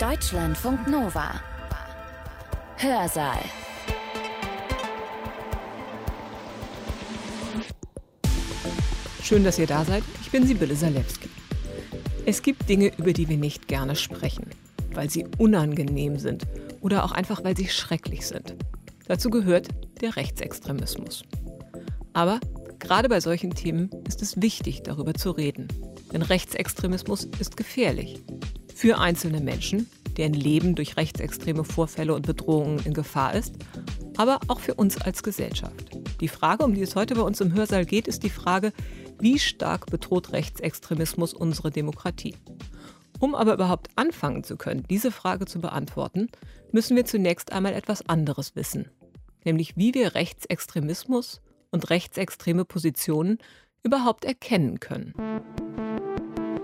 Deutschlandfunk Nova. Hörsaal. Schön, dass ihr da seid. Ich bin Sibylle Salewski. Es gibt Dinge, über die wir nicht gerne sprechen, weil sie unangenehm sind oder auch einfach, weil sie schrecklich sind. Dazu gehört der Rechtsextremismus. Aber gerade bei solchen Themen ist es wichtig, darüber zu reden. Denn Rechtsextremismus ist gefährlich. Für einzelne Menschen, deren Leben durch rechtsextreme Vorfälle und Bedrohungen in Gefahr ist, aber auch für uns als Gesellschaft. Die Frage, um die es heute bei uns im Hörsaal geht, ist die Frage, wie stark bedroht Rechtsextremismus unsere Demokratie? Um aber überhaupt anfangen zu können, diese Frage zu beantworten, müssen wir zunächst einmal etwas anderes wissen, nämlich wie wir Rechtsextremismus und rechtsextreme Positionen überhaupt erkennen können.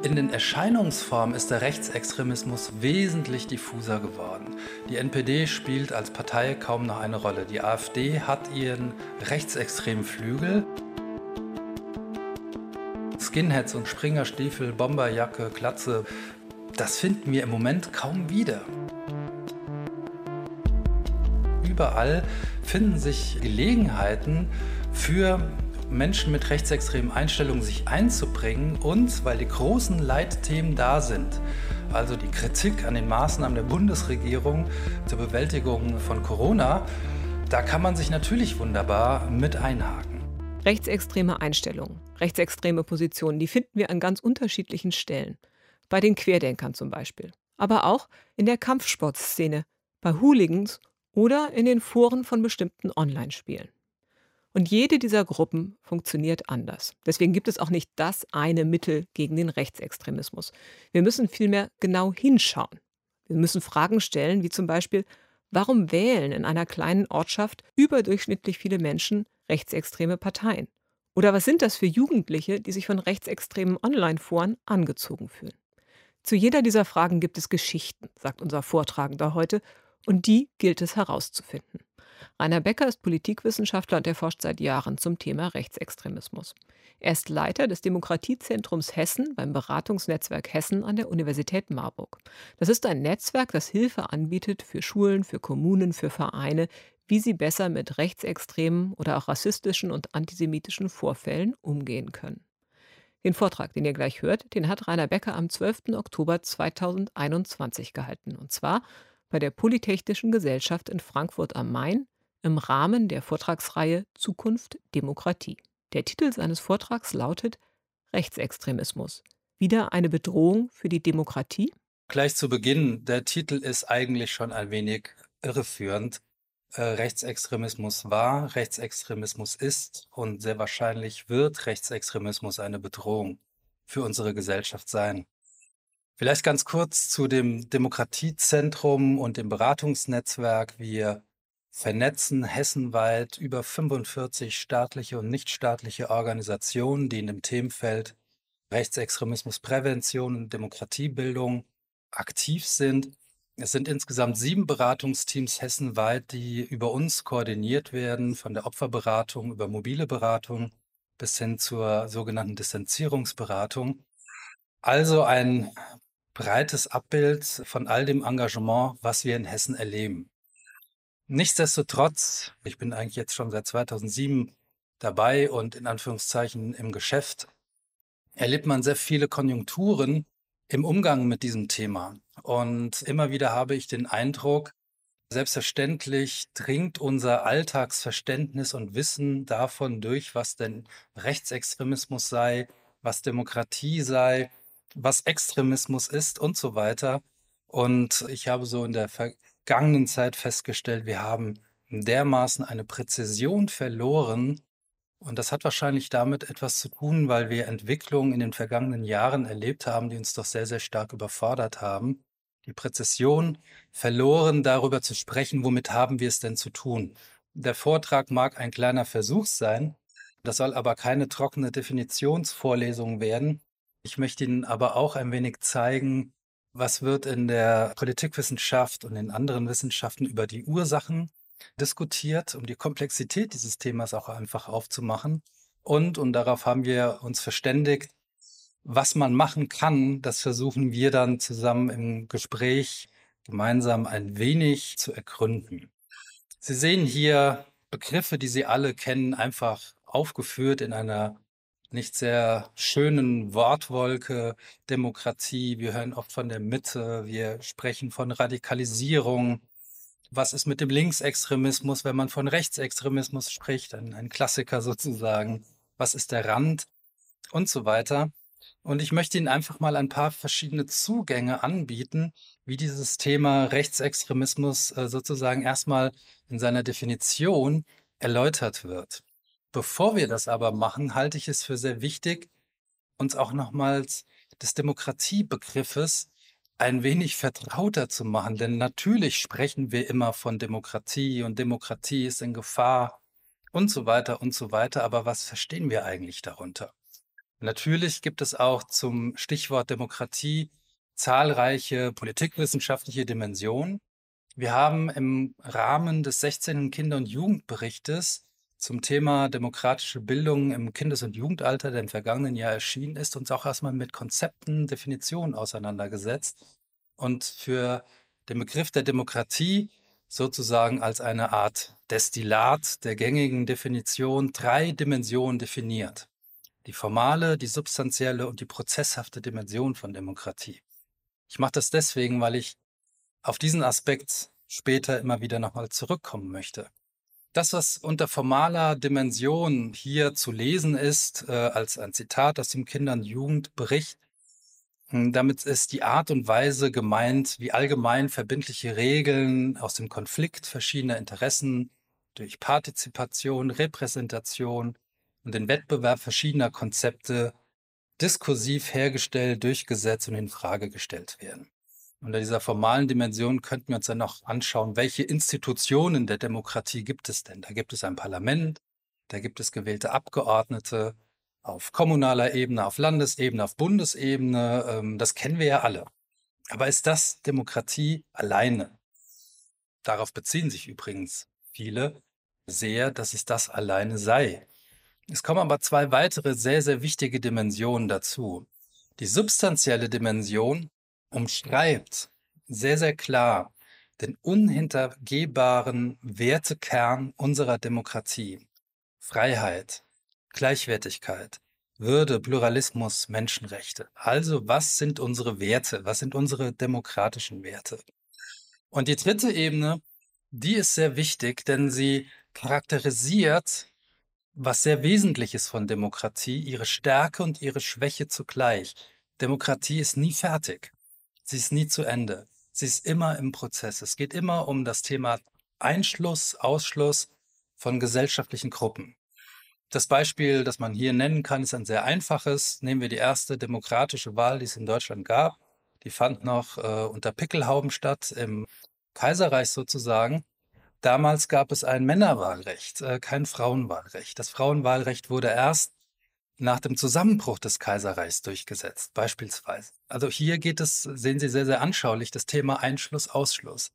In den Erscheinungsformen ist der Rechtsextremismus wesentlich diffuser geworden. Die NPD spielt als Partei kaum noch eine Rolle. Die AfD hat ihren rechtsextremen Flügel. Skinheads und Springerstiefel, Bomberjacke, Klatze, das finden wir im Moment kaum wieder. Überall finden sich Gelegenheiten für Menschen mit rechtsextremen Einstellungen sich einzubringen und weil die großen Leitthemen da sind, also die Kritik an den Maßnahmen der Bundesregierung zur Bewältigung von Corona, da kann man sich natürlich wunderbar mit einhaken. Rechtsextreme Einstellungen, rechtsextreme Positionen, die finden wir an ganz unterschiedlichen Stellen. Bei den Querdenkern zum Beispiel. Aber auch in der Kampfsportszene, bei Hooligans oder in den Foren von bestimmten Online-Spielen. Und jede dieser Gruppen funktioniert anders. Deswegen gibt es auch nicht das eine Mittel gegen den Rechtsextremismus. Wir müssen vielmehr genau hinschauen. Wir müssen Fragen stellen, wie zum Beispiel, warum wählen in einer kleinen Ortschaft überdurchschnittlich viele Menschen rechtsextreme Parteien? Oder was sind das für Jugendliche, die sich von rechtsextremen Online-Foren angezogen fühlen? Zu jeder dieser Fragen gibt es Geschichten, sagt unser Vortragender heute, und die gilt es herauszufinden. Rainer Becker ist Politikwissenschaftler und er forscht seit Jahren zum Thema Rechtsextremismus. Er ist Leiter des Demokratiezentrums Hessen beim Beratungsnetzwerk Hessen an der Universität Marburg. Das ist ein Netzwerk, das Hilfe anbietet für Schulen, für Kommunen, für Vereine, wie sie besser mit rechtsextremen oder auch rassistischen und antisemitischen Vorfällen umgehen können. Den Vortrag, den ihr gleich hört, den hat Rainer Becker am 12. Oktober 2021 gehalten. Und zwar bei der Polytechnischen Gesellschaft in Frankfurt am Main im Rahmen der Vortragsreihe Zukunft Demokratie. Der Titel seines Vortrags lautet Rechtsextremismus. Wieder eine Bedrohung für die Demokratie? Gleich zu Beginn, der Titel ist eigentlich schon ein wenig irreführend. Äh, Rechtsextremismus war, Rechtsextremismus ist und sehr wahrscheinlich wird Rechtsextremismus eine Bedrohung für unsere Gesellschaft sein. Vielleicht ganz kurz zu dem Demokratiezentrum und dem Beratungsnetzwerk. Wir vernetzen hessenweit über 45 staatliche und nichtstaatliche Organisationen, die in dem Themenfeld Rechtsextremismusprävention und Demokratiebildung aktiv sind. Es sind insgesamt sieben Beratungsteams hessenweit, die über uns koordiniert werden, von der Opferberatung über mobile Beratung bis hin zur sogenannten Distanzierungsberatung. Also ein breites Abbild von all dem Engagement, was wir in Hessen erleben. Nichtsdestotrotz, ich bin eigentlich jetzt schon seit 2007 dabei und in Anführungszeichen im Geschäft, erlebt man sehr viele Konjunkturen im Umgang mit diesem Thema. Und immer wieder habe ich den Eindruck, selbstverständlich dringt unser Alltagsverständnis und Wissen davon durch, was denn Rechtsextremismus sei, was Demokratie sei, was Extremismus ist und so weiter. Und ich habe so in der vergangenen Zeit festgestellt, wir haben dermaßen eine Präzision verloren. Und das hat wahrscheinlich damit etwas zu tun, weil wir Entwicklungen in den vergangenen Jahren erlebt haben, die uns doch sehr, sehr stark überfordert haben. Die Präzision verloren, darüber zu sprechen, womit haben wir es denn zu tun. Der Vortrag mag ein kleiner Versuch sein, das soll aber keine trockene Definitionsvorlesung werden, ich möchte Ihnen aber auch ein wenig zeigen, was wird in der Politikwissenschaft und in anderen Wissenschaften über die Ursachen diskutiert, um die Komplexität dieses Themas auch einfach aufzumachen. Und, und darauf haben wir uns verständigt, was man machen kann, das versuchen wir dann zusammen im Gespräch gemeinsam ein wenig zu ergründen. Sie sehen hier Begriffe, die Sie alle kennen, einfach aufgeführt in einer nicht sehr schönen Wortwolke. Demokratie, wir hören oft von der Mitte, wir sprechen von Radikalisierung. Was ist mit dem Linksextremismus, wenn man von Rechtsextremismus spricht? Ein, ein Klassiker sozusagen. Was ist der Rand? Und so weiter. Und ich möchte Ihnen einfach mal ein paar verschiedene Zugänge anbieten, wie dieses Thema Rechtsextremismus äh, sozusagen erstmal in seiner Definition erläutert wird. Bevor wir das aber machen, halte ich es für sehr wichtig, uns auch nochmals des Demokratiebegriffes ein wenig vertrauter zu machen. Denn natürlich sprechen wir immer von Demokratie und Demokratie ist in Gefahr und so weiter und so weiter. Aber was verstehen wir eigentlich darunter? Natürlich gibt es auch zum Stichwort Demokratie zahlreiche politikwissenschaftliche Dimensionen. Wir haben im Rahmen des 16. Kinder- und Jugendberichtes zum Thema demokratische Bildung im Kindes- und Jugendalter, der im vergangenen Jahr erschienen ist, uns auch erstmal mit Konzepten, Definitionen auseinandergesetzt und für den Begriff der Demokratie sozusagen als eine Art Destillat der gängigen Definition drei Dimensionen definiert. Die formale, die substanzielle und die prozesshafte Dimension von Demokratie. Ich mache das deswegen, weil ich auf diesen Aspekt später immer wieder nochmal zurückkommen möchte. Das, was unter formaler Dimension hier zu lesen ist, äh, als ein Zitat aus dem Kinder- und Jugendbericht, hm, damit ist die Art und Weise gemeint, wie allgemein verbindliche Regeln aus dem Konflikt verschiedener Interessen durch Partizipation, Repräsentation und den Wettbewerb verschiedener Konzepte diskursiv hergestellt, durchgesetzt und in Frage gestellt werden. Unter dieser formalen Dimension könnten wir uns dann noch anschauen, welche Institutionen der Demokratie gibt es denn? Da gibt es ein Parlament, da gibt es gewählte Abgeordnete auf kommunaler Ebene, auf Landesebene, auf Bundesebene. Ähm, das kennen wir ja alle. Aber ist das Demokratie alleine? Darauf beziehen sich übrigens viele sehr, dass es das alleine sei. Es kommen aber zwei weitere sehr, sehr wichtige Dimensionen dazu. Die substanzielle Dimension umschreibt sehr, sehr klar den unhintergehbaren Wertekern unserer Demokratie. Freiheit, Gleichwertigkeit, Würde, Pluralismus, Menschenrechte. Also was sind unsere Werte? Was sind unsere demokratischen Werte? Und die dritte Ebene, die ist sehr wichtig, denn sie charakterisiert was sehr wesentlich ist von Demokratie, ihre Stärke und ihre Schwäche zugleich. Demokratie ist nie fertig. Sie ist nie zu Ende. Sie ist immer im Prozess. Es geht immer um das Thema Einschluss, Ausschluss von gesellschaftlichen Gruppen. Das Beispiel, das man hier nennen kann, ist ein sehr einfaches. Nehmen wir die erste demokratische Wahl, die es in Deutschland gab. Die fand noch äh, unter Pickelhauben statt, im Kaiserreich sozusagen. Damals gab es ein Männerwahlrecht, äh, kein Frauenwahlrecht. Das Frauenwahlrecht wurde erst nach dem Zusammenbruch des Kaiserreichs durchgesetzt, beispielsweise. Also hier geht es, sehen Sie sehr, sehr anschaulich, das Thema Einschluss, Ausschluss.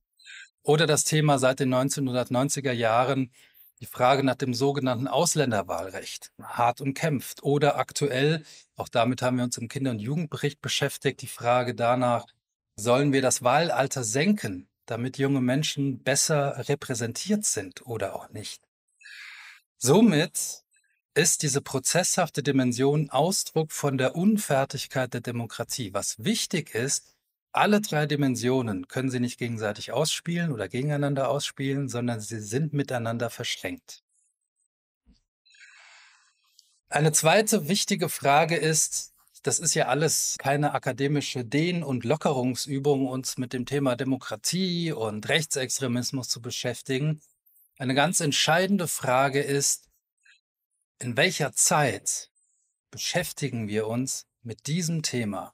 Oder das Thema seit den 1990er Jahren, die Frage nach dem sogenannten Ausländerwahlrecht, hart umkämpft. Oder aktuell, auch damit haben wir uns im Kinder- und Jugendbericht beschäftigt, die Frage danach, sollen wir das Wahlalter senken? damit junge Menschen besser repräsentiert sind oder auch nicht. Somit ist diese prozesshafte Dimension Ausdruck von der Unfertigkeit der Demokratie. Was wichtig ist, alle drei Dimensionen können sie nicht gegenseitig ausspielen oder gegeneinander ausspielen, sondern sie sind miteinander verschränkt. Eine zweite wichtige Frage ist, das ist ja alles keine akademische Dehn- und Lockerungsübung, uns mit dem Thema Demokratie und Rechtsextremismus zu beschäftigen. Eine ganz entscheidende Frage ist, in welcher Zeit beschäftigen wir uns mit diesem Thema?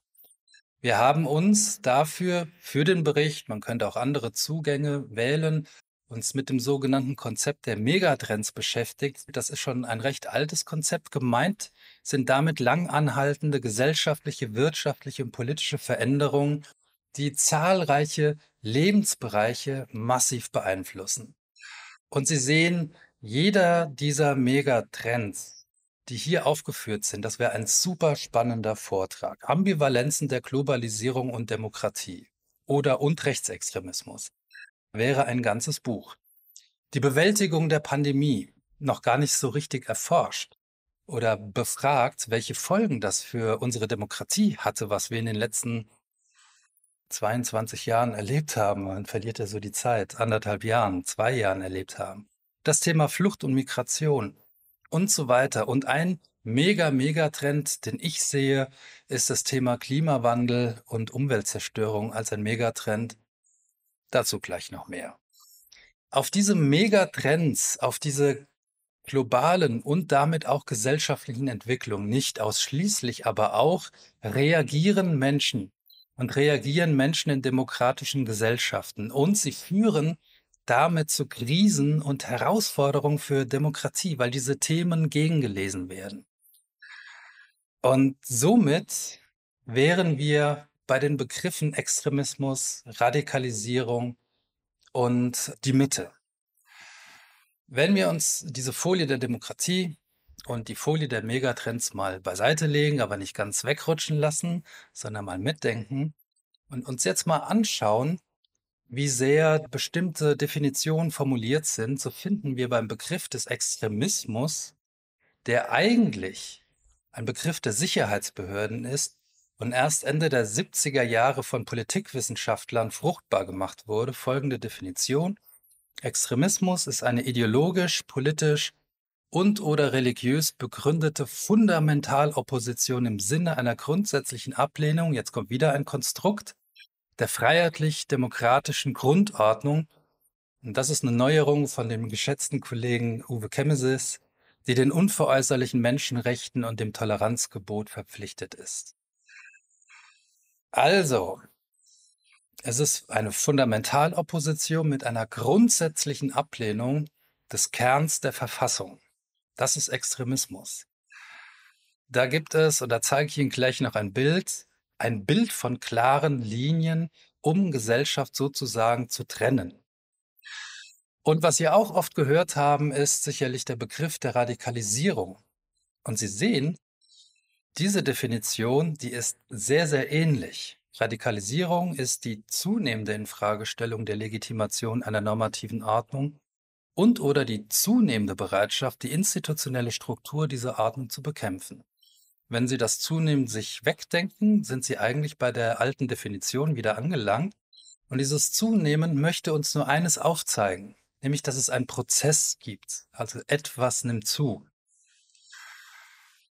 Wir haben uns dafür, für den Bericht, man könnte auch andere Zugänge wählen, uns mit dem sogenannten Konzept der Megatrends beschäftigt. Das ist schon ein recht altes Konzept. Gemeint sind damit lang anhaltende gesellschaftliche, wirtschaftliche und politische Veränderungen, die zahlreiche Lebensbereiche massiv beeinflussen. Und Sie sehen, jeder dieser Megatrends, die hier aufgeführt sind, das wäre ein super spannender Vortrag. Ambivalenzen der Globalisierung und Demokratie. oder und Rechtsextremismus. Wäre ein ganzes Buch. Die Bewältigung der Pandemie noch gar nicht so richtig erforscht oder befragt, welche Folgen das für unsere Demokratie hatte, was wir in den letzten 22 Jahren erlebt haben. Man verliert ja so die Zeit, anderthalb Jahren, zwei Jahren erlebt haben. Das Thema Flucht und Migration und so weiter. Und ein mega, mega Trend, den ich sehe, ist das Thema Klimawandel und Umweltzerstörung als ein Megatrend. Dazu gleich noch mehr. Auf diese Megatrends, auf diese globalen und damit auch gesellschaftlichen Entwicklungen, nicht ausschließlich, aber auch reagieren Menschen und reagieren Menschen in demokratischen Gesellschaften und sie führen damit zu Krisen und Herausforderungen für Demokratie, weil diese Themen gegengelesen werden. Und somit wären wir bei den Begriffen Extremismus, Radikalisierung und die Mitte. Wenn wir uns diese Folie der Demokratie und die Folie der Megatrends mal beiseite legen, aber nicht ganz wegrutschen lassen, sondern mal mitdenken und uns jetzt mal anschauen, wie sehr bestimmte Definitionen formuliert sind, so finden wir beim Begriff des Extremismus, der eigentlich ein Begriff der Sicherheitsbehörden ist und erst Ende der 70er Jahre von Politikwissenschaftlern fruchtbar gemacht wurde, folgende Definition. Extremismus ist eine ideologisch, politisch und oder religiös begründete Fundamentalopposition im Sinne einer grundsätzlichen Ablehnung, jetzt kommt wieder ein Konstrukt, der freiheitlich-demokratischen Grundordnung. Und das ist eine Neuerung von dem geschätzten Kollegen Uwe Kemmesis, die den unveräußerlichen Menschenrechten und dem Toleranzgebot verpflichtet ist. Also, es ist eine Fundamentalopposition mit einer grundsätzlichen Ablehnung des Kerns der Verfassung. Das ist Extremismus. Da gibt es, und da zeige ich Ihnen gleich noch ein Bild, ein Bild von klaren Linien, um Gesellschaft sozusagen zu trennen. Und was Sie auch oft gehört haben, ist sicherlich der Begriff der Radikalisierung. Und Sie sehen, diese Definition, die ist sehr, sehr ähnlich. Radikalisierung ist die zunehmende Infragestellung der Legitimation einer normativen Ordnung und oder die zunehmende Bereitschaft, die institutionelle Struktur dieser Ordnung zu bekämpfen. Wenn Sie das zunehmend sich wegdenken, sind Sie eigentlich bei der alten Definition wieder angelangt. Und dieses Zunehmen möchte uns nur eines aufzeigen, nämlich dass es einen Prozess gibt. Also etwas nimmt zu.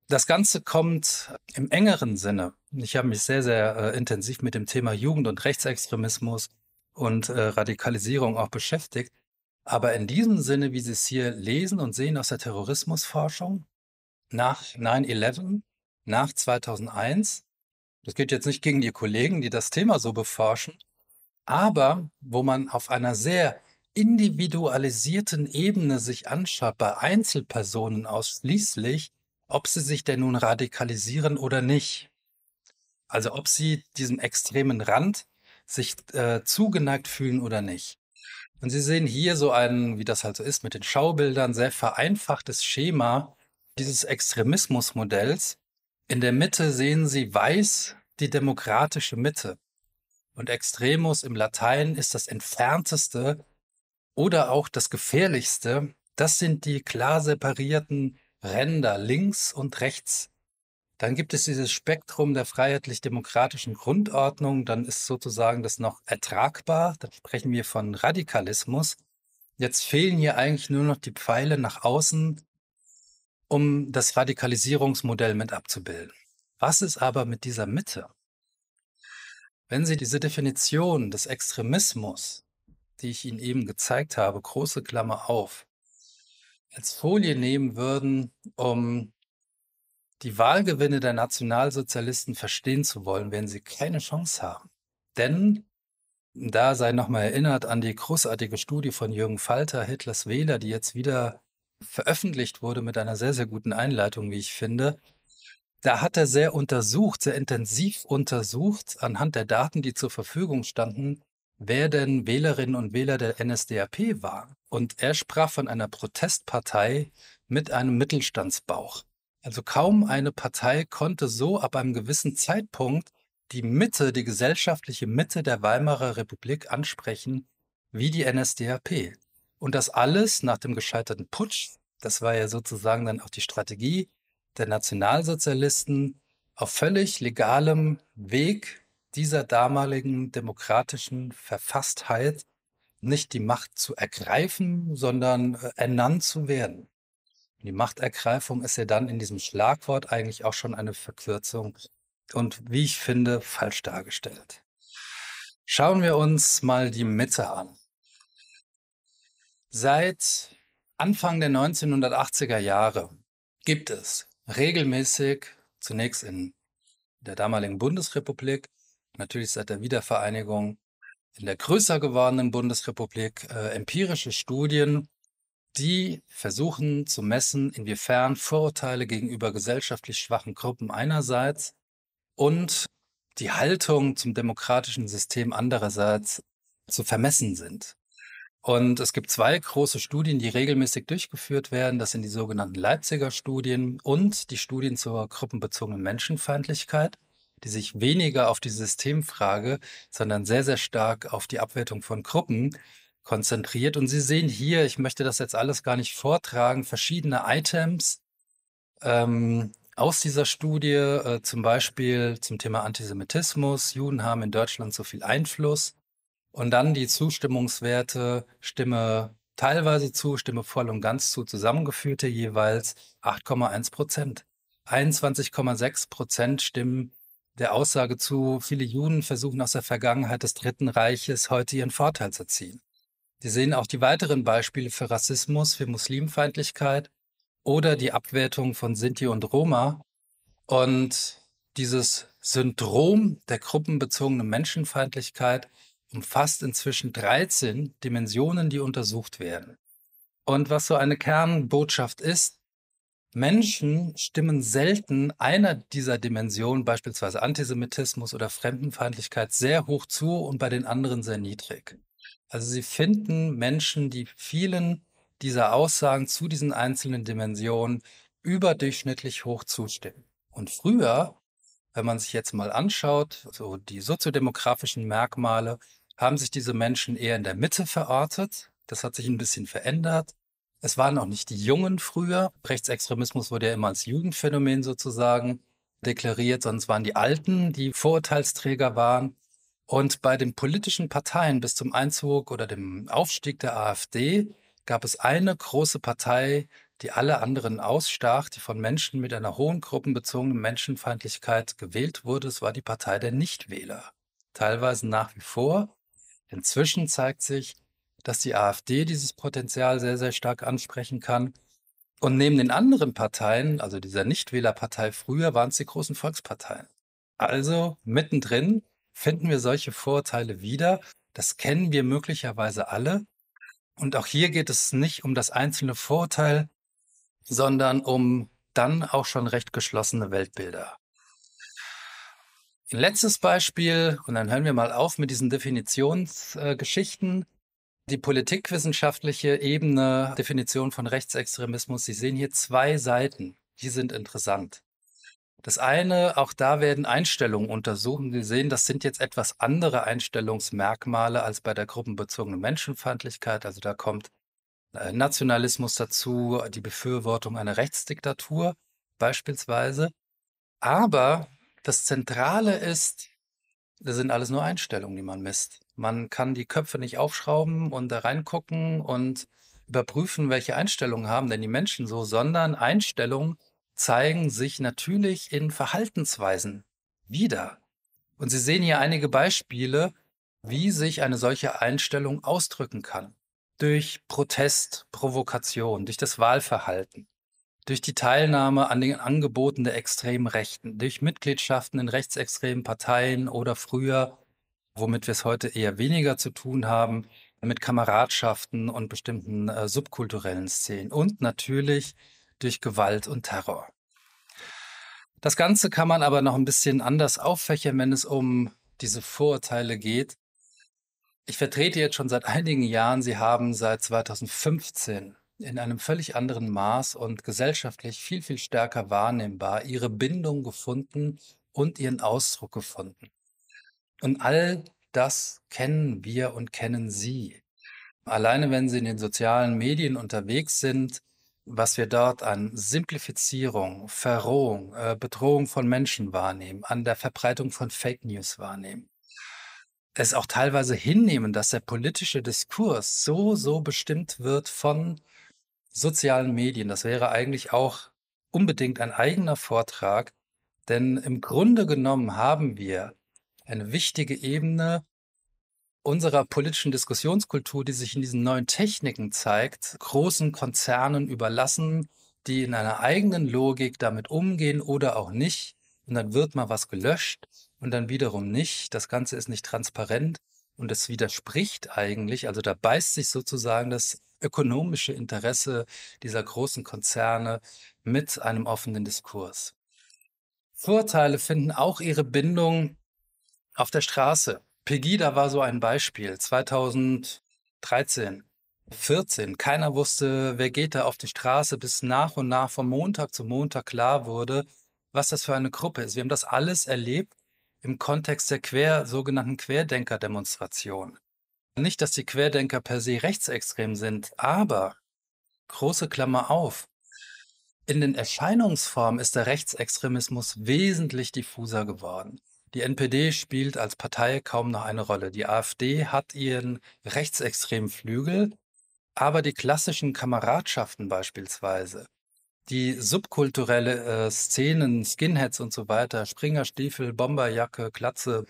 Das Ganze kommt im engeren Sinne. Ich habe mich sehr, sehr äh, intensiv mit dem Thema Jugend- und Rechtsextremismus und äh, Radikalisierung auch beschäftigt. Aber in diesem Sinne, wie Sie es hier lesen und sehen aus der Terrorismusforschung, nach 9-11 nach 2001. Das geht jetzt nicht gegen die Kollegen, die das Thema so beforschen, aber wo man auf einer sehr individualisierten Ebene sich anschaut, bei Einzelpersonen ausschließlich, ob sie sich denn nun radikalisieren oder nicht. Also ob sie diesem extremen Rand sich äh, zugeneigt fühlen oder nicht. Und Sie sehen hier so ein, wie das halt so ist, mit den Schaubildern, sehr vereinfachtes Schema dieses Extremismusmodells, in der Mitte sehen Sie weiß die demokratische Mitte. Und Extremus im Latein ist das entfernteste oder auch das gefährlichste. Das sind die klar separierten Ränder links und rechts. Dann gibt es dieses Spektrum der freiheitlich-demokratischen Grundordnung. Dann ist sozusagen das noch ertragbar. Dann sprechen wir von Radikalismus. Jetzt fehlen hier eigentlich nur noch die Pfeile nach außen um das Radikalisierungsmodell mit abzubilden. Was ist aber mit dieser Mitte? Wenn Sie diese Definition des Extremismus, die ich Ihnen eben gezeigt habe, große Klammer auf, als Folie nehmen würden, um die Wahlgewinne der Nationalsozialisten verstehen zu wollen, werden Sie keine Chance haben. Denn da sei nochmal erinnert an die großartige Studie von Jürgen Falter, Hitlers Wähler, die jetzt wieder veröffentlicht wurde mit einer sehr, sehr guten Einleitung, wie ich finde. Da hat er sehr untersucht, sehr intensiv untersucht, anhand der Daten, die zur Verfügung standen, wer denn Wählerinnen und Wähler der NSDAP war. Und er sprach von einer Protestpartei mit einem Mittelstandsbauch. Also kaum eine Partei konnte so ab einem gewissen Zeitpunkt die Mitte, die gesellschaftliche Mitte der Weimarer Republik ansprechen, wie die NSDAP. Und das alles nach dem gescheiterten Putsch, das war ja sozusagen dann auch die Strategie der Nationalsozialisten, auf völlig legalem Weg dieser damaligen demokratischen Verfasstheit nicht die Macht zu ergreifen, sondern äh, ernannt zu werden. Die Machtergreifung ist ja dann in diesem Schlagwort eigentlich auch schon eine Verkürzung und wie ich finde, falsch dargestellt. Schauen wir uns mal die Mitte an. Seit Anfang der 1980er Jahre gibt es regelmäßig, zunächst in der damaligen Bundesrepublik, natürlich seit der Wiedervereinigung in der größer gewordenen Bundesrepublik, äh, empirische Studien die versuchen zu messen, inwiefern Vorurteile gegenüber gesellschaftlich schwachen Gruppen einerseits und die Haltung zum demokratischen System andererseits zu vermessen sind. Und es gibt zwei große Studien, die regelmäßig durchgeführt werden. Das sind die sogenannten Leipziger Studien und die Studien zur gruppenbezogenen Menschenfeindlichkeit, die sich weniger auf die Systemfrage, sondern sehr, sehr stark auf die Abwertung von Gruppen konzentriert. Und Sie sehen hier, ich möchte das jetzt alles gar nicht vortragen, verschiedene Items ähm, aus dieser Studie, äh, zum Beispiel zum Thema Antisemitismus. Juden haben in Deutschland so viel Einfluss. Und dann die Zustimmungswerte, Stimme teilweise zu, Stimme voll und ganz zu, zusammengeführte jeweils 8,1 Prozent. 21,6 Prozent stimmen der Aussage zu, viele Juden versuchen aus der Vergangenheit des Dritten Reiches heute ihren Vorteil zu ziehen. Sie sehen auch die weiteren Beispiele für Rassismus, für Muslimfeindlichkeit oder die Abwertung von Sinti und Roma. Und dieses Syndrom der gruppenbezogenen Menschenfeindlichkeit umfasst inzwischen 13 Dimensionen, die untersucht werden. Und was so eine Kernbotschaft ist, Menschen stimmen selten einer dieser Dimensionen, beispielsweise Antisemitismus oder Fremdenfeindlichkeit, sehr hoch zu und bei den anderen sehr niedrig. Also sie finden Menschen, die vielen dieser Aussagen zu diesen einzelnen Dimensionen überdurchschnittlich hoch zustimmen. Und früher, wenn man sich jetzt mal anschaut, so die soziodemografischen Merkmale, haben sich diese Menschen eher in der Mitte verortet. Das hat sich ein bisschen verändert. Es waren auch nicht die Jungen früher. Rechtsextremismus wurde ja immer als Jugendphänomen sozusagen deklariert, sondern es waren die Alten, die Vorurteilsträger waren. Und bei den politischen Parteien bis zum Einzug oder dem Aufstieg der AfD gab es eine große Partei, die alle anderen ausstach, die von Menschen mit einer hohen gruppenbezogenen Menschenfeindlichkeit gewählt wurde. Es war die Partei der Nichtwähler. Teilweise nach wie vor. Inzwischen zeigt sich, dass die AfD dieses Potenzial sehr, sehr stark ansprechen kann. Und neben den anderen Parteien, also dieser Nichtwählerpartei früher, waren es die großen Volksparteien. Also mittendrin finden wir solche Vorurteile wieder. Das kennen wir möglicherweise alle. Und auch hier geht es nicht um das einzelne Vorurteil, sondern um dann auch schon recht geschlossene Weltbilder. Ein letztes Beispiel, und dann hören wir mal auf mit diesen Definitionsgeschichten. Die politikwissenschaftliche Ebene, Definition von Rechtsextremismus. Sie sehen hier zwei Seiten, die sind interessant. Das eine, auch da werden Einstellungen untersucht. Sie sehen, das sind jetzt etwas andere Einstellungsmerkmale als bei der gruppenbezogenen Menschenfeindlichkeit. Also da kommt äh, Nationalismus dazu, die Befürwortung einer Rechtsdiktatur beispielsweise. Aber das Zentrale ist, das sind alles nur Einstellungen, die man misst. Man kann die Köpfe nicht aufschrauben und da reingucken und überprüfen, welche Einstellungen haben denn die Menschen so, sondern Einstellungen zeigen sich natürlich in Verhaltensweisen wieder. Und Sie sehen hier einige Beispiele, wie sich eine solche Einstellung ausdrücken kann. Durch Protest, Provokation, durch das Wahlverhalten, durch die Teilnahme an den Angeboten der extremen Rechten, durch Mitgliedschaften in rechtsextremen Parteien oder früher, womit wir es heute eher weniger zu tun haben, mit Kameradschaften und bestimmten äh, subkulturellen Szenen und natürlich durch Gewalt und Terror. Das Ganze kann man aber noch ein bisschen anders auffächern, wenn es um diese Vorurteile geht. Ich vertrete jetzt schon seit einigen Jahren, Sie haben seit 2015 in einem völlig anderen Maß und gesellschaftlich viel, viel stärker wahrnehmbar Ihre Bindung gefunden und Ihren Ausdruck gefunden. Und all das kennen wir und kennen Sie. Alleine wenn Sie in den sozialen Medien unterwegs sind, was wir dort an Simplifizierung, Verrohung, äh, Bedrohung von Menschen wahrnehmen, an der Verbreitung von Fake News wahrnehmen. Es auch teilweise hinnehmen, dass der politische Diskurs so, so bestimmt wird von sozialen Medien. Das wäre eigentlich auch unbedingt ein eigener Vortrag, denn im Grunde genommen haben wir eine wichtige Ebene unserer politischen Diskussionskultur, die sich in diesen neuen Techniken zeigt, großen Konzernen überlassen, die in einer eigenen Logik damit umgehen oder auch nicht. Und dann wird mal was gelöscht und dann wiederum nicht. Das Ganze ist nicht transparent und es widerspricht eigentlich, also da beißt sich sozusagen das ökonomische Interesse dieser großen Konzerne mit einem offenen Diskurs. Vorteile finden auch ihre Bindung auf der Straße. Pegida war so ein Beispiel. 2013, 14. Keiner wusste, wer geht da auf die Straße, bis nach und nach von Montag zu Montag klar wurde, was das für eine Gruppe ist. Wir haben das alles erlebt im Kontext der quer, sogenannten Querdenker-Demonstration. Nicht, dass die Querdenker per se rechtsextrem sind, aber, große Klammer auf, in den Erscheinungsformen ist der Rechtsextremismus wesentlich diffuser geworden. Die NPD spielt als Partei kaum noch eine Rolle. Die AfD hat ihren rechtsextremen Flügel, aber die klassischen Kameradschaften beispielsweise, die subkulturelle äh, Szenen, Skinheads und so weiter, Springerstiefel, Bomberjacke, Glatze,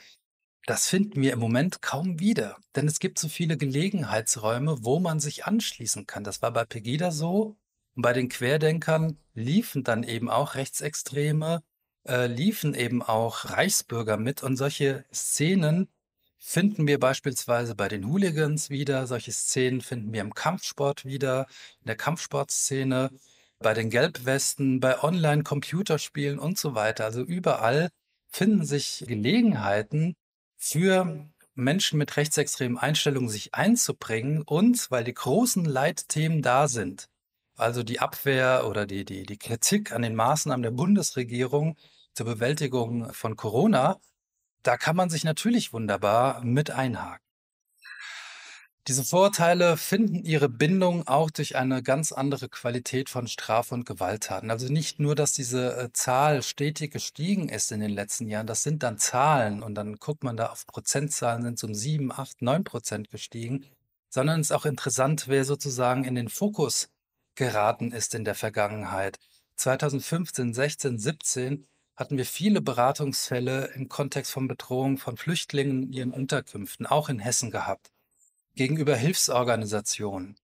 das finden wir im Moment kaum wieder. Denn es gibt so viele Gelegenheitsräume, wo man sich anschließen kann. Das war bei Pegida so. Und bei den Querdenkern liefen dann eben auch Rechtsextreme äh, liefen eben auch Reichsbürger mit und solche Szenen finden wir beispielsweise bei den Hooligans wieder, solche Szenen finden wir im Kampfsport wieder, in der Kampfsportszene, bei den Gelbwesten, bei Online-Computerspielen und so weiter. Also überall finden sich Gelegenheiten für Menschen mit rechtsextremen Einstellungen sich einzubringen und weil die großen Leitthemen da sind, also die Abwehr oder die, die, die Kritik an den Maßnahmen der Bundesregierung, zur Bewältigung von Corona, da kann man sich natürlich wunderbar mit einhaken. Diese Vorteile finden ihre Bindung auch durch eine ganz andere Qualität von Straf- und Gewalttaten. Also nicht nur, dass diese äh, Zahl stetig gestiegen ist in den letzten Jahren, das sind dann Zahlen und dann guckt man da auf Prozentzahlen, sind es um sieben, acht, neun Prozent gestiegen, sondern es ist auch interessant, wer sozusagen in den Fokus geraten ist in der Vergangenheit. 2015, 16, 17 hatten wir viele Beratungsfälle im Kontext von Bedrohung von Flüchtlingen in ihren Unterkünften, auch in Hessen gehabt, gegenüber Hilfsorganisationen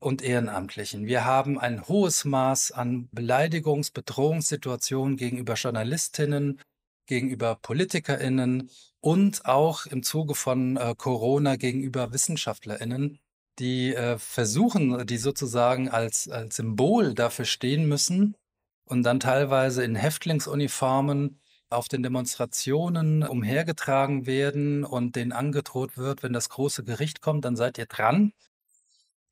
und Ehrenamtlichen. Wir haben ein hohes Maß an Beleidigungs-, Bedrohungssituationen gegenüber Journalistinnen, gegenüber Politikerinnen und auch im Zuge von äh, Corona gegenüber Wissenschaftlerinnen, die äh, versuchen, die sozusagen als, als Symbol dafür stehen müssen, und dann teilweise in Häftlingsuniformen auf den Demonstrationen umhergetragen werden und denen angedroht wird, wenn das große Gericht kommt, dann seid ihr dran,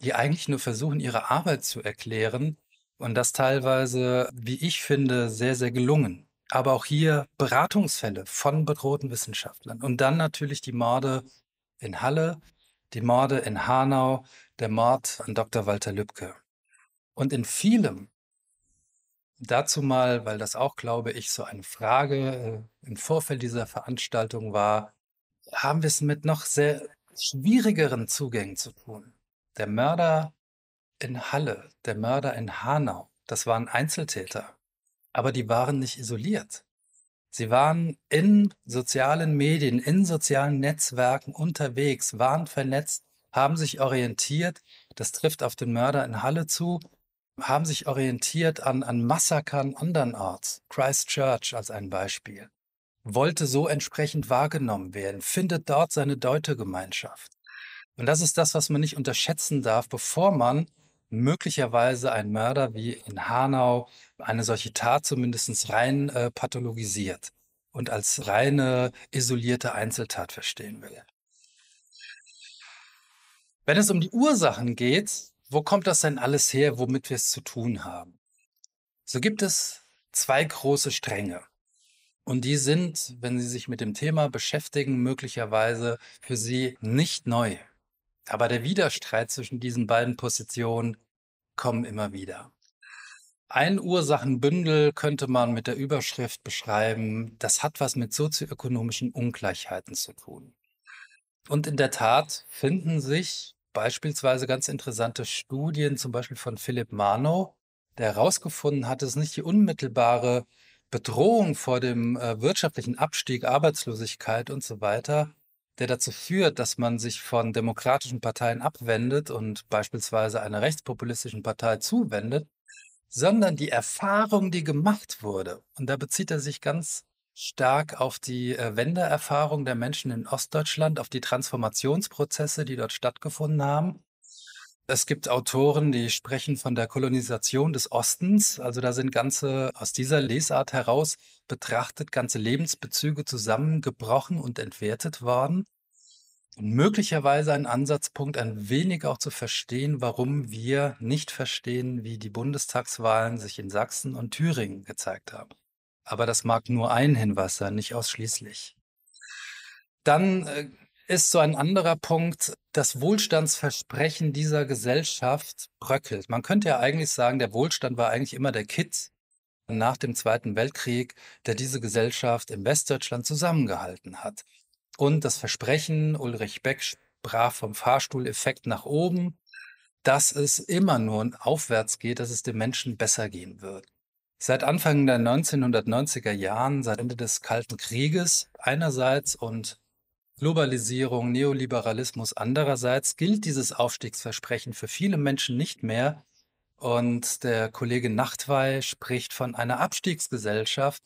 die eigentlich nur versuchen, ihre Arbeit zu erklären und das teilweise, wie ich finde, sehr, sehr gelungen. Aber auch hier Beratungsfälle von bedrohten Wissenschaftlern und dann natürlich die Morde in Halle, die Morde in Hanau, der Mord an Dr. Walter Lübcke. Und in vielem Dazu mal, weil das auch, glaube ich, so eine Frage äh, im Vorfeld dieser Veranstaltung war, haben wir es mit noch sehr schwierigeren Zugängen zu tun. Der Mörder in Halle, der Mörder in Hanau, das waren Einzeltäter, aber die waren nicht isoliert. Sie waren in sozialen Medien, in sozialen Netzwerken unterwegs, waren vernetzt, haben sich orientiert. Das trifft auf den Mörder in Halle zu, haben sich orientiert an, an Massakern andernorts, Christchurch als ein Beispiel, wollte so entsprechend wahrgenommen werden, findet dort seine Deutegemeinschaft. Und das ist das, was man nicht unterschätzen darf, bevor man möglicherweise einen Mörder wie in Hanau eine solche Tat zumindest rein äh, pathologisiert und als reine isolierte Einzeltat verstehen will. Wenn es um die Ursachen geht, wo kommt das denn alles her, womit wir es zu tun haben? So gibt es zwei große Stränge. Und die sind, wenn Sie sich mit dem Thema beschäftigen, möglicherweise für Sie nicht neu. Aber der Widerstreit zwischen diesen beiden Positionen kommt immer wieder. Ein Ursachenbündel könnte man mit der Überschrift beschreiben, das hat was mit sozioökonomischen Ungleichheiten zu tun. Und in der Tat finden sich beispielsweise ganz interessante Studien, zum Beispiel von Philipp Mano, der herausgefunden hat, dass nicht die unmittelbare Bedrohung vor dem äh, wirtschaftlichen Abstieg, Arbeitslosigkeit und so weiter, der dazu führt, dass man sich von demokratischen Parteien abwendet und beispielsweise einer rechtspopulistischen Partei zuwendet, sondern die Erfahrung, die gemacht wurde. Und da bezieht er sich ganz stark auf die äh, Wendeerfahrung der Menschen in Ostdeutschland, auf die Transformationsprozesse, die dort stattgefunden haben. Es gibt Autoren, die sprechen von der Kolonisation des Ostens. Also da sind ganze, aus dieser Lesart heraus betrachtet, ganze Lebensbezüge zusammengebrochen und entwertet worden. Und möglicherweise ein Ansatzpunkt, ein wenig auch zu verstehen, warum wir nicht verstehen, wie die Bundestagswahlen sich in Sachsen und Thüringen gezeigt haben. Aber das mag nur ein Hinweis sein, nicht ausschließlich. Dann äh, ist so ein anderer Punkt, das Wohlstandsversprechen dieser Gesellschaft bröckelt. Man könnte ja eigentlich sagen, der Wohlstand war eigentlich immer der Kitt nach dem Zweiten Weltkrieg, der diese Gesellschaft im Westdeutschland zusammengehalten hat. Und das Versprechen, Ulrich Beck sprach vom Fahrstuhleffekt nach oben, dass es immer nur aufwärts geht, dass es dem Menschen besser gehen wird. Seit Anfang der 1990er Jahren, seit Ende des Kalten Krieges einerseits und Globalisierung, Neoliberalismus andererseits, gilt dieses Aufstiegsversprechen für viele Menschen nicht mehr. Und der Kollege Nachtwey spricht von einer Abstiegsgesellschaft,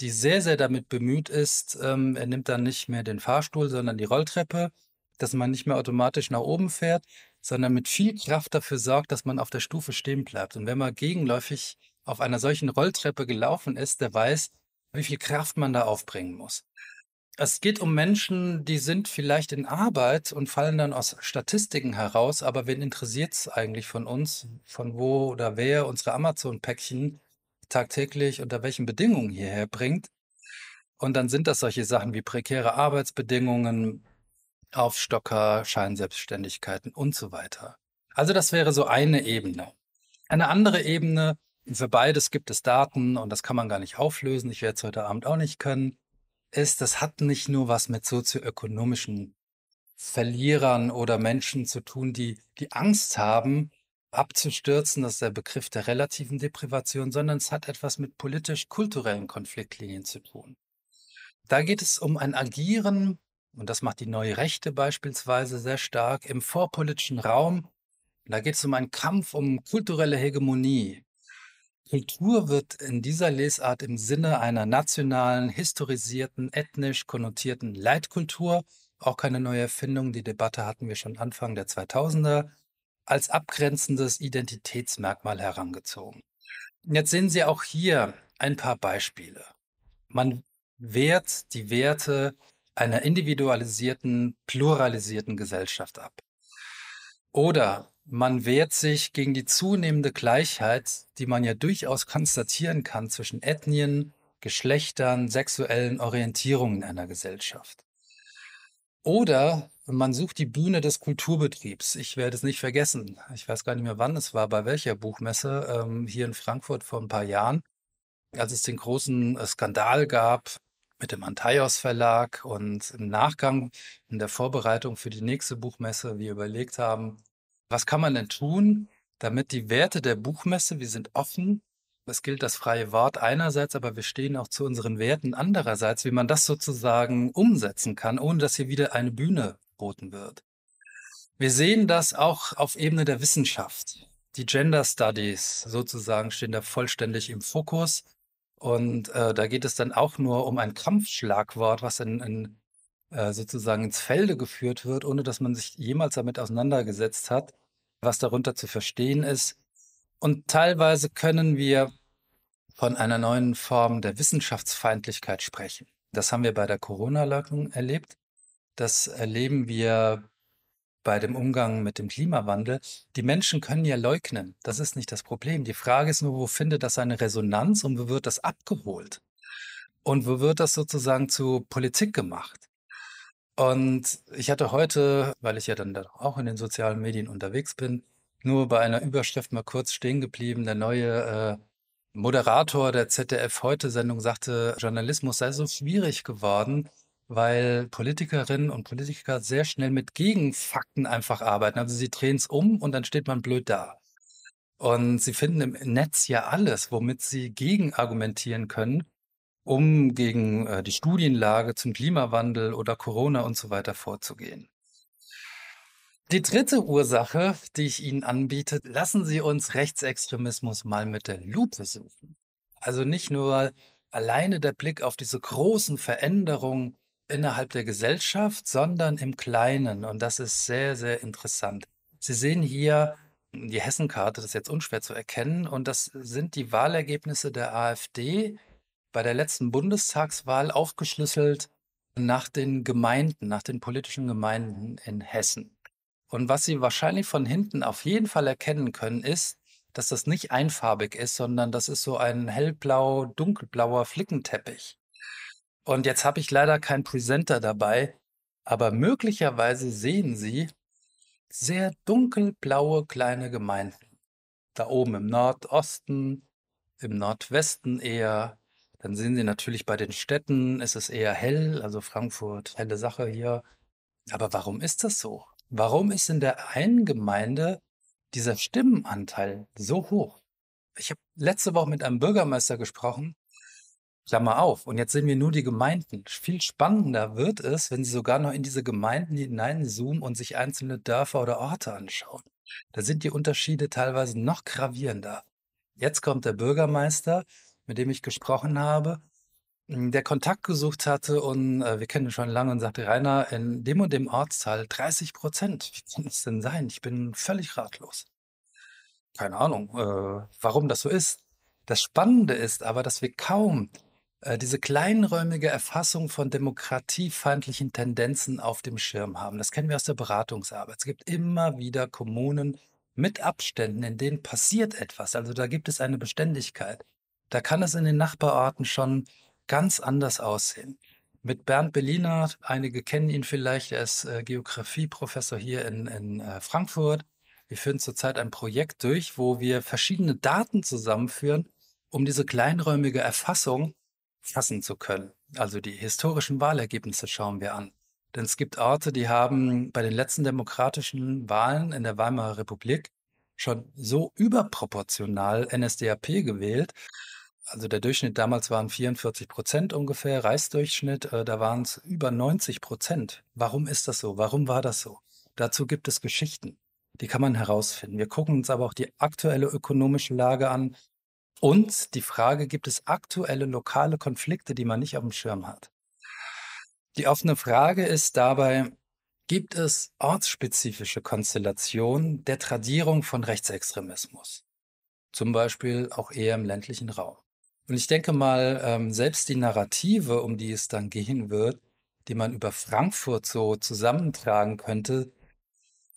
die sehr, sehr damit bemüht ist, ähm, er nimmt dann nicht mehr den Fahrstuhl, sondern die Rolltreppe, dass man nicht mehr automatisch nach oben fährt, sondern mit viel Kraft dafür sorgt, dass man auf der Stufe stehen bleibt. Und wenn man gegenläufig auf einer solchen Rolltreppe gelaufen ist, der weiß, wie viel Kraft man da aufbringen muss. Es geht um Menschen, die sind vielleicht in Arbeit und fallen dann aus Statistiken heraus, aber wen interessiert es eigentlich von uns, von wo oder wer unsere Amazon-Päckchen tagtäglich unter welchen Bedingungen hierher bringt. Und dann sind das solche Sachen wie prekäre Arbeitsbedingungen, Aufstocker, Scheinselbstständigkeiten und so weiter. Also das wäre so eine Ebene. Eine andere Ebene, für beides gibt es Daten und das kann man gar nicht auflösen. Ich werde es heute Abend auch nicht können. Ist, das hat nicht nur was mit sozioökonomischen Verlierern oder Menschen zu tun, die, die Angst haben, abzustürzen, das ist der Begriff der relativen Deprivation, sondern es hat etwas mit politisch-kulturellen Konfliktlinien zu tun. Da geht es um ein Agieren, und das macht die neue Rechte beispielsweise sehr stark, im vorpolitischen Raum. Da geht es um einen Kampf um kulturelle Hegemonie. Kultur wird in dieser Lesart im Sinne einer nationalen, historisierten, ethnisch konnotierten Leitkultur, auch keine neue Erfindung, die Debatte hatten wir schon Anfang der 2000er, als abgrenzendes Identitätsmerkmal herangezogen. Jetzt sehen Sie auch hier ein paar Beispiele. Man wehrt die Werte einer individualisierten, pluralisierten Gesellschaft ab. Oder man wehrt sich gegen die zunehmende Gleichheit, die man ja durchaus konstatieren kann zwischen Ethnien, Geschlechtern, sexuellen Orientierungen einer Gesellschaft. Oder man sucht die Bühne des Kulturbetriebs. Ich werde es nicht vergessen. Ich weiß gar nicht mehr, wann es war, bei welcher Buchmesse ähm, hier in Frankfurt vor ein paar Jahren, als es den großen äh, Skandal gab mit dem Antaios Verlag und im Nachgang in der Vorbereitung für die nächste Buchmesse wir überlegt haben, was kann man denn tun, damit die Werte der Buchmesse, wir sind offen, es gilt das freie Wort einerseits, aber wir stehen auch zu unseren Werten andererseits, wie man das sozusagen umsetzen kann, ohne dass hier wieder eine Bühne geboten wird. Wir sehen das auch auf Ebene der Wissenschaft. Die Gender Studies sozusagen stehen da vollständig im Fokus. Und äh, da geht es dann auch nur um ein Kampfschlagwort, was in, in, äh, sozusagen ins Felde geführt wird, ohne dass man sich jemals damit auseinandergesetzt hat, was darunter zu verstehen ist. Und teilweise können wir von einer neuen Form der Wissenschaftsfeindlichkeit sprechen. Das haben wir bei der Corona-Leugnung erlebt. Das erleben wir bei dem Umgang mit dem Klimawandel. Die Menschen können ja leugnen. Das ist nicht das Problem. Die Frage ist nur, wo findet das eine Resonanz und wo wird das abgeholt? und wo wird das sozusagen zu Politik gemacht? Und ich hatte heute, weil ich ja dann auch in den sozialen Medien unterwegs bin, nur bei einer Überschrift mal kurz stehen geblieben. Der neue äh, Moderator der ZDF-Heute-Sendung sagte, Journalismus sei so schwierig geworden, weil Politikerinnen und Politiker sehr schnell mit Gegenfakten einfach arbeiten. Also sie drehen es um und dann steht man blöd da. Und sie finden im Netz ja alles, womit sie gegen argumentieren können, um gegen äh, die Studienlage zum Klimawandel oder Corona und so weiter vorzugehen. Die dritte Ursache, die ich Ihnen anbiete, lassen Sie uns Rechtsextremismus mal mit der Lupe suchen. Also nicht nur alleine der Blick auf diese großen Veränderungen innerhalb der Gesellschaft, sondern im Kleinen. Und das ist sehr, sehr interessant. Sie sehen hier die Hessenkarte, das ist jetzt unschwer zu erkennen. Und das sind die Wahlergebnisse der AfD bei der letzten Bundestagswahl aufgeschlüsselt nach den Gemeinden, nach den politischen Gemeinden in Hessen. Und was Sie wahrscheinlich von hinten auf jeden Fall erkennen können, ist, dass das nicht einfarbig ist, sondern das ist so ein hellblau, dunkelblauer Flickenteppich. Und jetzt habe ich leider keinen Presenter dabei, aber möglicherweise sehen Sie, sehr dunkelblaue kleine Gemeinden. Da oben im Nordosten, im Nordwesten eher. Dann sehen Sie natürlich bei den Städten ist es eher hell, also Frankfurt, helle Sache hier. Aber warum ist das so? Warum ist in der einen Gemeinde dieser Stimmenanteil so hoch? Ich habe letzte Woche mit einem Bürgermeister gesprochen, Klammer auf. Und jetzt sehen wir nur die Gemeinden. Viel spannender wird es, wenn Sie sogar noch in diese Gemeinden hineinzoomen und sich einzelne Dörfer oder Orte anschauen. Da sind die Unterschiede teilweise noch gravierender. Jetzt kommt der Bürgermeister, mit dem ich gesprochen habe, der Kontakt gesucht hatte und äh, wir kennen ihn schon lange und sagte, Rainer, in dem und dem Ortsteil 30 Prozent. Wie kann das denn sein? Ich bin völlig ratlos. Keine Ahnung, äh, warum das so ist. Das Spannende ist aber, dass wir kaum äh, diese kleinräumige Erfassung von demokratiefeindlichen Tendenzen auf dem Schirm haben. Das kennen wir aus der Beratungsarbeit. Es gibt immer wieder Kommunen mit Abständen, in denen passiert etwas. Also da gibt es eine Beständigkeit. Da kann es in den Nachbarorten schon ganz anders aussehen. Mit Bernd Belliner, einige kennen ihn vielleicht, er ist äh, Geografieprofessor hier in, in äh, Frankfurt. Wir führen zurzeit ein Projekt durch, wo wir verschiedene Daten zusammenführen, um diese kleinräumige Erfassung fassen zu können. Also die historischen Wahlergebnisse schauen wir an. Denn es gibt Orte, die haben bei den letzten demokratischen Wahlen in der Weimarer Republik schon so überproportional NSDAP gewählt. Also der Durchschnitt damals waren 44 Prozent ungefähr, Reichsdurchschnitt, äh, da waren es über 90 Prozent. Warum ist das so? Warum war das so? Dazu gibt es Geschichten. Die kann man herausfinden. Wir gucken uns aber auch die aktuelle ökonomische Lage an, und die Frage, gibt es aktuelle lokale Konflikte, die man nicht auf dem Schirm hat? Die offene Frage ist dabei, gibt es ortsspezifische Konstellationen der Tradierung von Rechtsextremismus? Zum Beispiel auch eher im ländlichen Raum. Und ich denke mal, ähm, selbst die Narrative, um die es dann gehen wird, die man über Frankfurt so zusammentragen könnte,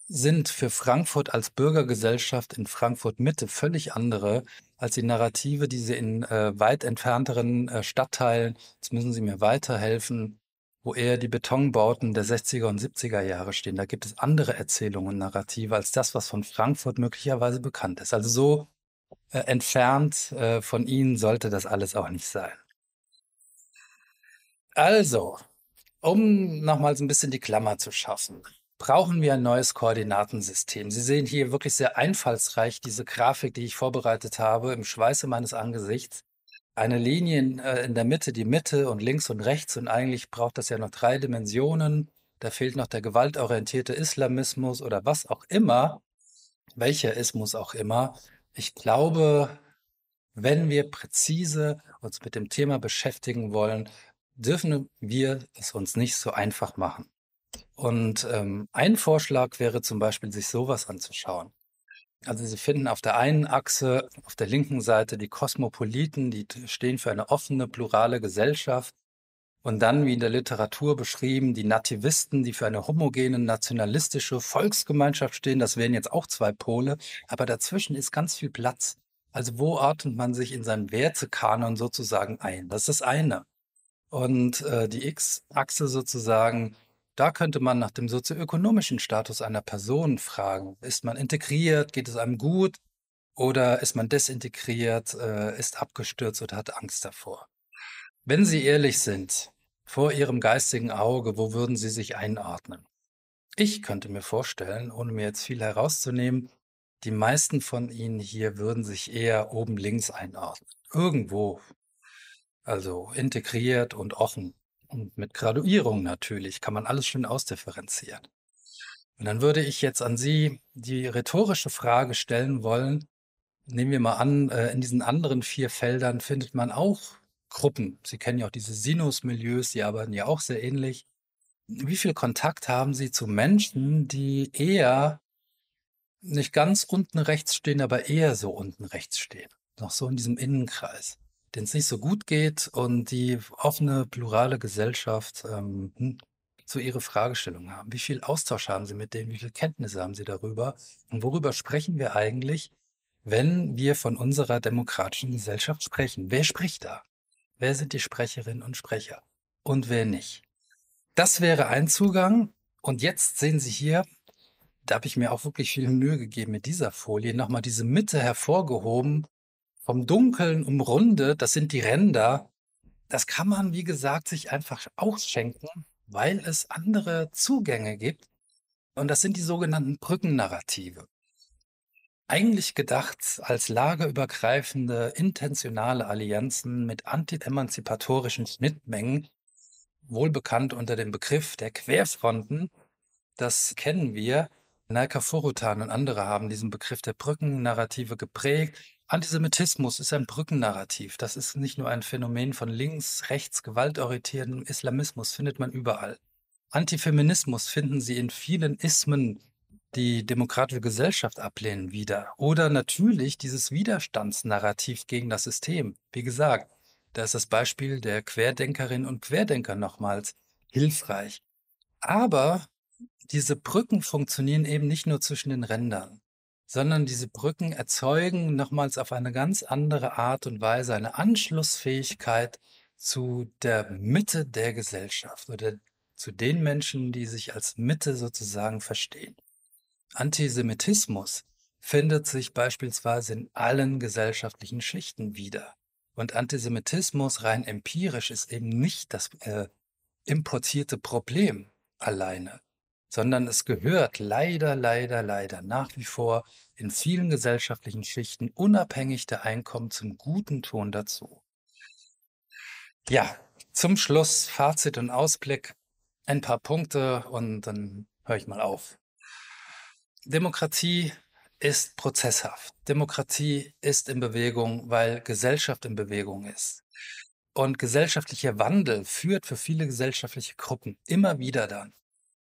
sind für Frankfurt als Bürgergesellschaft in Frankfurt Mitte völlig andere als die Narrative, die sie in äh, weit entfernteren äh, Stadtteilen, jetzt müssen Sie mir weiterhelfen, wo eher die Betonbauten der 60er und 70er Jahre stehen. Da gibt es andere Erzählungen, Narrative als das, was von Frankfurt möglicherweise bekannt ist. Also so äh, entfernt äh, von Ihnen sollte das alles auch nicht sein. Also, um nochmals ein bisschen die Klammer zu schaffen brauchen wir ein neues Koordinatensystem. Sie sehen hier wirklich sehr einfallsreich diese Grafik, die ich vorbereitet habe, im Schweiße meines Angesichts. Eine Linie in, äh, in der Mitte, die Mitte und links und rechts. Und eigentlich braucht das ja noch drei Dimensionen. Da fehlt noch der gewaltorientierte Islamismus oder was auch immer. Welcher Ismus auch immer. Ich glaube, wenn wir präzise uns mit dem Thema beschäftigen wollen, dürfen wir es uns nicht so einfach machen. Und ähm, ein Vorschlag wäre zum Beispiel, sich sowas anzuschauen. Also Sie finden auf der einen Achse, auf der linken Seite die Kosmopoliten, die stehen für eine offene, plurale Gesellschaft. Und dann, wie in der Literatur beschrieben, die Nativisten, die für eine homogene, nationalistische Volksgemeinschaft stehen. Das wären jetzt auch zwei Pole. Aber dazwischen ist ganz viel Platz. Also wo ordnet man sich in seinem Wertekanon sozusagen ein? Das ist das eine. Und äh, die X-Achse sozusagen, da könnte man nach dem sozioökonomischen Status einer Person fragen. Ist man integriert? Geht es einem gut? Oder ist man desintegriert, äh, ist abgestürzt oder hat Angst davor? Wenn Sie ehrlich sind, vor Ihrem geistigen Auge, wo würden Sie sich einordnen? Ich könnte mir vorstellen, ohne mir jetzt viel herauszunehmen, die meisten von Ihnen hier würden sich eher oben links einordnen. Irgendwo. Also integriert und offen. Und mit Graduierung natürlich kann man alles schön ausdifferenzieren. Und dann würde ich jetzt an Sie die rhetorische Frage stellen wollen. Nehmen wir mal an, äh, in diesen anderen vier Feldern findet man auch Gruppen. Sie kennen ja auch diese Sinus-Milieus, die arbeiten ja auch sehr ähnlich. Wie viel Kontakt haben Sie zu Menschen, die eher nicht ganz unten rechts stehen, aber eher so unten rechts stehen? Noch so in diesem Innenkreis, denen es nicht so gut geht und die offene, plurale Gesellschaft ähm, hm, so ihre Fragestellung haben. Wie viel Austausch haben Sie mit denen? Wie viel Kenntnisse haben Sie darüber? Und worüber sprechen wir eigentlich, wenn wir von unserer demokratischen Gesellschaft sprechen? Wer spricht da? Wer sind die Sprecherinnen und Sprecher? Und wer nicht? Das wäre ein Zugang. Und jetzt sehen Sie hier, da habe ich mir auch wirklich viel Mühe gegeben mit dieser Folie, nochmal diese Mitte hervorgehoben, vom Dunkeln umrundet, das sind die Ränder. Das kann man, wie gesagt, sich einfach ausschenken, weil es andere Zugänge gibt. Und das sind die sogenannten Brückennarrative. Eigentlich gedacht als lagerübergreifende, intentionale Allianzen mit anti-emanzipatorischen Schnittmengen, wohl bekannt unter dem Begriff der Querfronten. Das kennen wir. Naika Forutan und andere haben diesen Begriff der Brückennarrative geprägt. Antisemitismus ist ein Brückennarrativ. Das ist nicht nur ein Phänomen von links, rechts, gewaltorientiertem Islamismus, findet man überall. Antifeminismus finden Sie in vielen Ismen, die demokratische Gesellschaft ablehnen, wieder. Oder natürlich dieses Widerstandsnarrativ gegen das System. Wie gesagt, da ist das Beispiel der Querdenkerinnen und Querdenker nochmals hilfreich. Aber diese Brücken funktionieren eben nicht nur zwischen den Rändern, sondern diese Brücken erzeugen nochmals auf eine ganz andere Art und Weise eine Anschlussfähigkeit zu der Mitte der Gesellschaft oder zu den Menschen, die sich als Mitte sozusagen verstehen. Antisemitismus findet sich beispielsweise in allen gesellschaftlichen Schichten wieder. Und Antisemitismus rein empirisch ist eben nicht das äh, importierte Problem alleine, sondern es gehört leider, leider, leider nach wie vor in vielen gesellschaftlichen Schichten unabhängig der Einkommen zum guten Ton dazu. Ja, zum Schluss Fazit und Ausblick. Ein paar Punkte und dann höre ich mal auf. Demokratie ist prozesshaft. Demokratie ist in Bewegung, weil Gesellschaft in Bewegung ist. Und gesellschaftlicher Wandel führt für viele gesellschaftliche Gruppen immer wieder dann.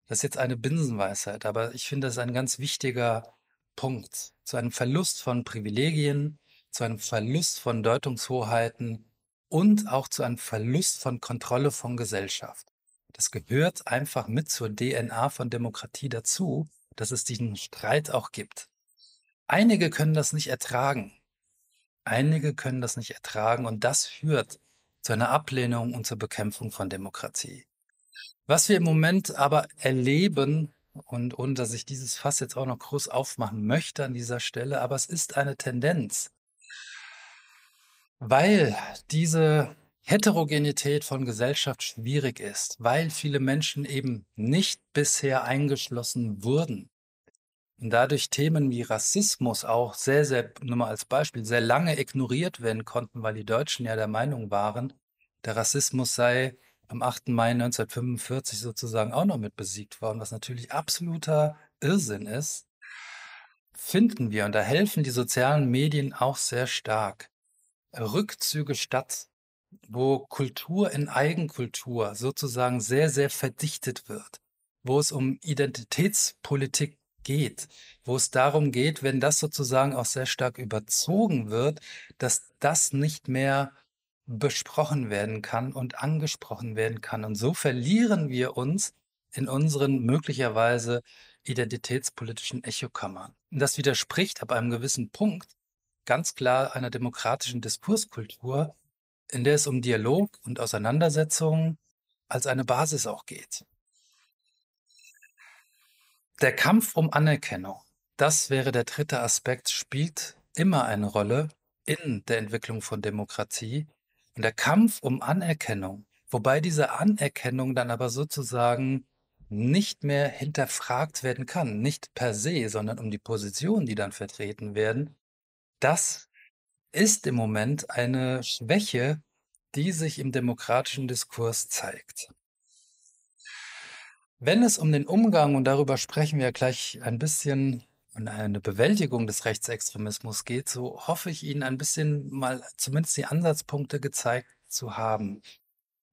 Das ist jetzt eine Binsenweisheit, aber ich finde, das ein ganz wichtiger Punkt. Zu einem Verlust von Privilegien, zu einem Verlust von Deutungshoheiten und auch zu einem Verlust von Kontrolle von Gesellschaft. Das gehört einfach mit zur DNA von Demokratie dazu, dass es diesen Streit auch gibt. Einige können das nicht ertragen. Einige können das nicht ertragen und das führt zu einer Ablehnung und zur Bekämpfung von Demokratie. Was wir im Moment aber erleben, und ohne dass ich dieses Fass jetzt auch noch groß aufmachen möchte an dieser Stelle, aber es ist eine Tendenz, weil diese Heterogenität von Gesellschaft schwierig ist, weil viele Menschen eben nicht bisher eingeschlossen wurden. Und dadurch Themen wie Rassismus auch sehr, sehr, nur mal als Beispiel, sehr lange ignoriert werden konnten, weil die Deutschen ja der Meinung waren, der Rassismus sei am 8. Mai 1945 sozusagen auch noch mit besiegt worden, was natürlich absoluter Irrsinn ist, finden wir, und da helfen die sozialen Medien auch sehr stark, Rückzüge statt wo Kultur in Eigenkultur sozusagen sehr, sehr verdichtet wird, wo es um Identitätspolitik geht, wo es darum geht, wenn das sozusagen auch sehr stark überzogen wird, dass das nicht mehr besprochen werden kann und angesprochen werden kann. Und so verlieren wir uns in unseren möglicherweise identitätspolitischen Echokammern. Und das widerspricht ab einem gewissen Punkt ganz klar einer demokratischen Diskurskultur, in der es um Dialog und Auseinandersetzung als eine Basis auch geht. Der Kampf um Anerkennung, das wäre der dritte Aspekt, spielt immer eine Rolle in der Entwicklung von Demokratie. Und der Kampf um Anerkennung, wobei diese Anerkennung dann aber sozusagen nicht mehr hinterfragt werden kann, nicht per se, sondern um die Positionen, die dann vertreten werden, das ist im Moment eine Schwäche, die sich im demokratischen Diskurs zeigt. Wenn es um den Umgang, und darüber sprechen wir gleich ein bisschen, und eine Bewältigung des Rechtsextremismus geht, so hoffe ich Ihnen ein bisschen mal zumindest die Ansatzpunkte gezeigt zu haben.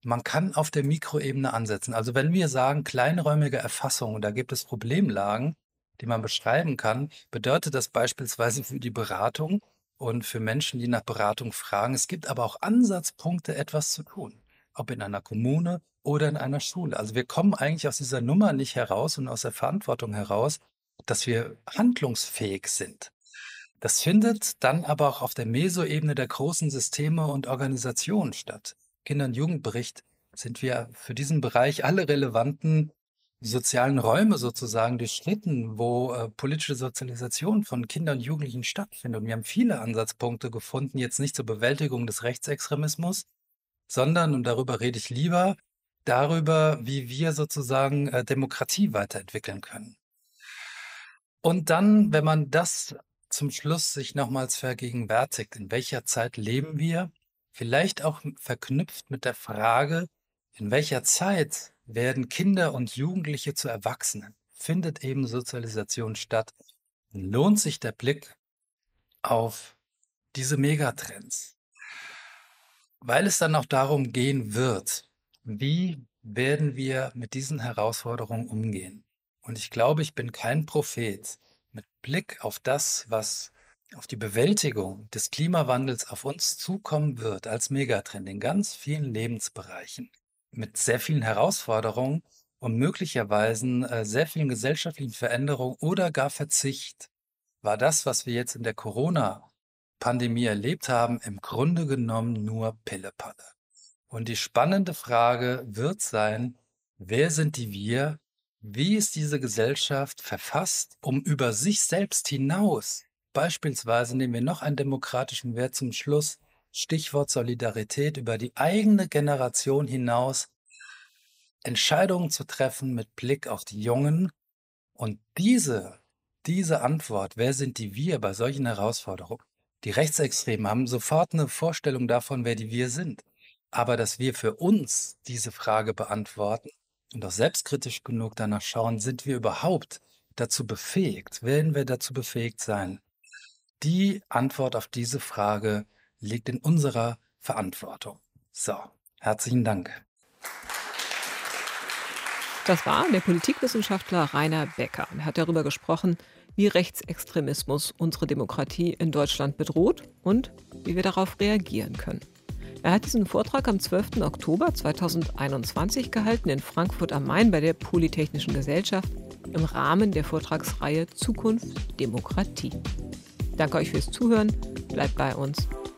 Man kann auf der Mikroebene ansetzen. Also wenn wir sagen kleinräumige Erfassung und da gibt es Problemlagen, die man beschreiben kann, bedeutet das beispielsweise für die Beratung und für Menschen, die nach Beratung fragen. Es gibt aber auch Ansatzpunkte, etwas zu tun, ob in einer Kommune oder in einer Schule. Also wir kommen eigentlich aus dieser Nummer nicht heraus und aus der Verantwortung heraus, dass wir handlungsfähig sind. Das findet dann aber auch auf der Mesoebene der großen Systeme und Organisationen statt. Kinder- und Jugendbericht sind wir für diesen Bereich alle relevanten sozialen Räume sozusagen durchschritten, wo äh, politische Sozialisation von Kindern und Jugendlichen stattfindet. Und wir haben viele Ansatzpunkte gefunden, jetzt nicht zur Bewältigung des Rechtsextremismus, sondern, und darüber rede ich lieber, darüber, wie wir sozusagen äh, Demokratie weiterentwickeln können. Und dann, wenn man das zum Schluss sich nochmals vergegenwärtigt, in welcher Zeit leben wir, vielleicht auch verknüpft mit der Frage, in welcher Zeit werden Kinder und Jugendliche zu Erwachsenen, findet eben Sozialisation statt, lohnt sich der Blick auf diese Megatrends, weil es dann auch darum gehen wird, wie werden wir mit diesen Herausforderungen umgehen. Und ich glaube, ich bin kein Prophet. Mit Blick auf das, was auf die Bewältigung des Klimawandels auf uns zukommen wird als Megatrend in ganz vielen Lebensbereichen, mit sehr vielen Herausforderungen und möglicherweise äh, sehr vielen gesellschaftlichen Veränderungen oder gar Verzicht, war das, was wir jetzt in der Corona-Pandemie erlebt haben, im Grunde genommen nur Pillepalle. Und die spannende Frage wird sein, wer sind die wir? Wie ist diese Gesellschaft verfasst, um über sich selbst hinaus, beispielsweise nehmen wir noch einen demokratischen Wert zum Schluss, Stichwort Solidarität, über die eigene Generation hinaus Entscheidungen zu treffen mit Blick auf die Jungen und diese, diese Antwort, wer sind die wir bei solchen Herausforderungen? Die Rechtsextremen haben sofort eine Vorstellung davon, wer die wir sind. Aber dass wir für uns diese Frage beantworten, und auch selbstkritisch genug danach schauen, sind wir überhaupt dazu befähigt, werden wir dazu befähigt sein? Die Antwort auf diese Frage liegt in unserer Verantwortung. So, herzlichen Dank. Das war der Politikwissenschaftler Rainer Becker. Er hat darüber gesprochen, wie Rechtsextremismus unsere Demokratie in Deutschland bedroht und wie wir darauf reagieren können. Er hat diesen Vortrag am 12. Oktober 2021 gehalten in Frankfurt am Main bei der Polytechnischen Gesellschaft im Rahmen der Vortragsreihe Zukunft Demokratie. Danke euch fürs Zuhören, bleibt bei uns.